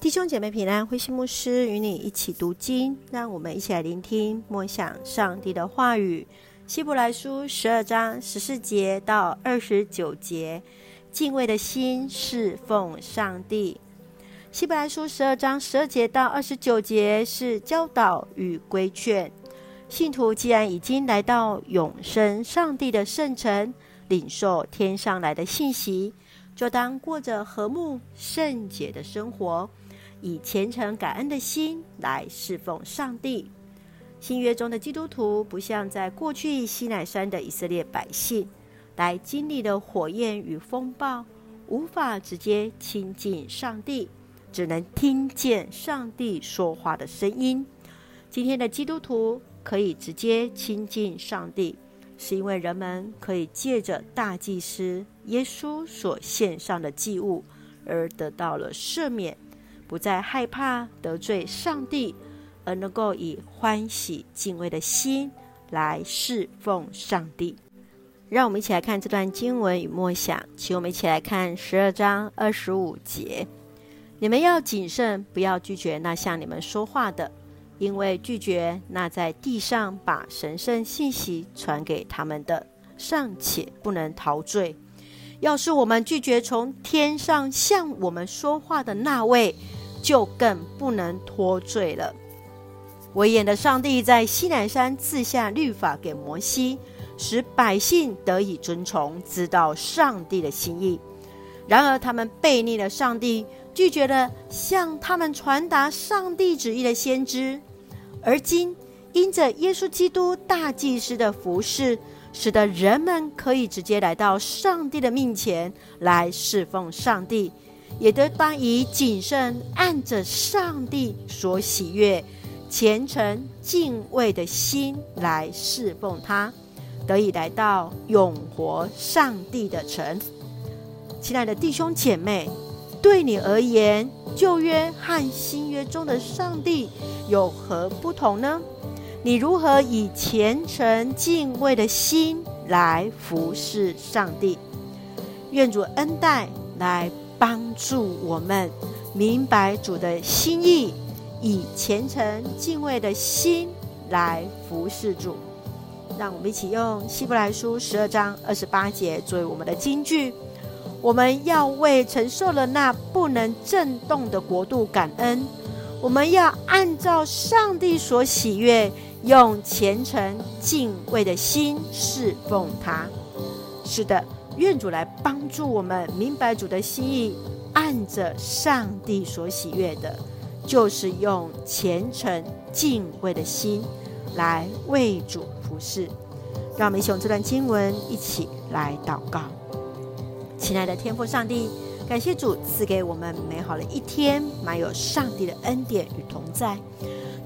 弟兄姐妹平安，慧馨牧师与你一起读经，让我们一起来聆听默想上帝的话语。希伯来书十二章十四节到二十九节，敬畏的心侍奉上帝。希伯来书十二章十二节到二十九节是教导与规劝。信徒既然已经来到永生上帝的圣城，领受天上来的信息，就当过着和睦圣洁的生活。以虔诚感恩的心来侍奉上帝。新约中的基督徒不像在过去西奈山的以色列百姓，来经历的火焰与风暴，无法直接亲近上帝，只能听见上帝说话的声音。今天的基督徒可以直接亲近上帝，是因为人们可以借着大祭司耶稣所献上的祭物，而得到了赦免。不再害怕得罪上帝，而能够以欢喜敬畏的心来侍奉上帝。让我们一起来看这段经文与默想，请我们一起来看十二章二十五节：你们要谨慎，不要拒绝那向你们说话的，因为拒绝那在地上把神圣信息传给他们的，尚且不能陶醉。要是我们拒绝从天上向我们说话的那位，就更不能脱罪了。威严的上帝在西南山赐下律法给摩西，使百姓得以遵从，知道上帝的心意。然而，他们悖逆了上帝，拒绝了向他们传达上帝旨意的先知。而今，因着耶稣基督大祭司的服饰，使得人们可以直接来到上帝的面前来侍奉上帝。也得当以谨慎，按着上帝所喜悦、虔诚敬畏的心来侍奉他，得以来到永活上帝的城。亲爱的弟兄姐妹，对你而言，旧约和新约中的上帝有何不同呢？你如何以虔诚敬畏的心来服侍上帝？愿主恩待来。帮助我们明白主的心意，以虔诚敬畏的心来服侍主。让我们一起用希伯来书十二章二十八节作为我们的金句。我们要为承受了那不能震动的国度感恩。我们要按照上帝所喜悦，用虔诚敬畏的心侍奉他。是的。愿主来帮助我们明白主的心意，按着上帝所喜悦的，就是用虔诚敬畏的心来为主服侍。让我们一起用这段经文一起来祷告。亲爱的天父上帝，感谢主赐给我们美好的一天，满有上帝的恩典与同在。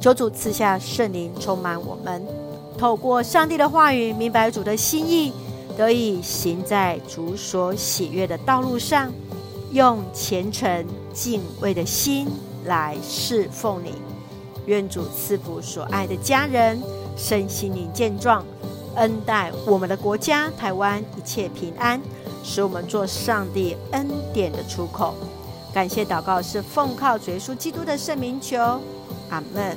求主赐下圣灵充满我们，透过上帝的话语明白主的心意。得以行在主所喜悦的道路上，用虔诚敬畏的心来侍奉你。愿主赐福所爱的家人身心灵健壮，恩待我们的国家台湾一切平安，使我们做上帝恩典的出口。感谢祷告是奉靠主耶稣基督的圣名求，阿门。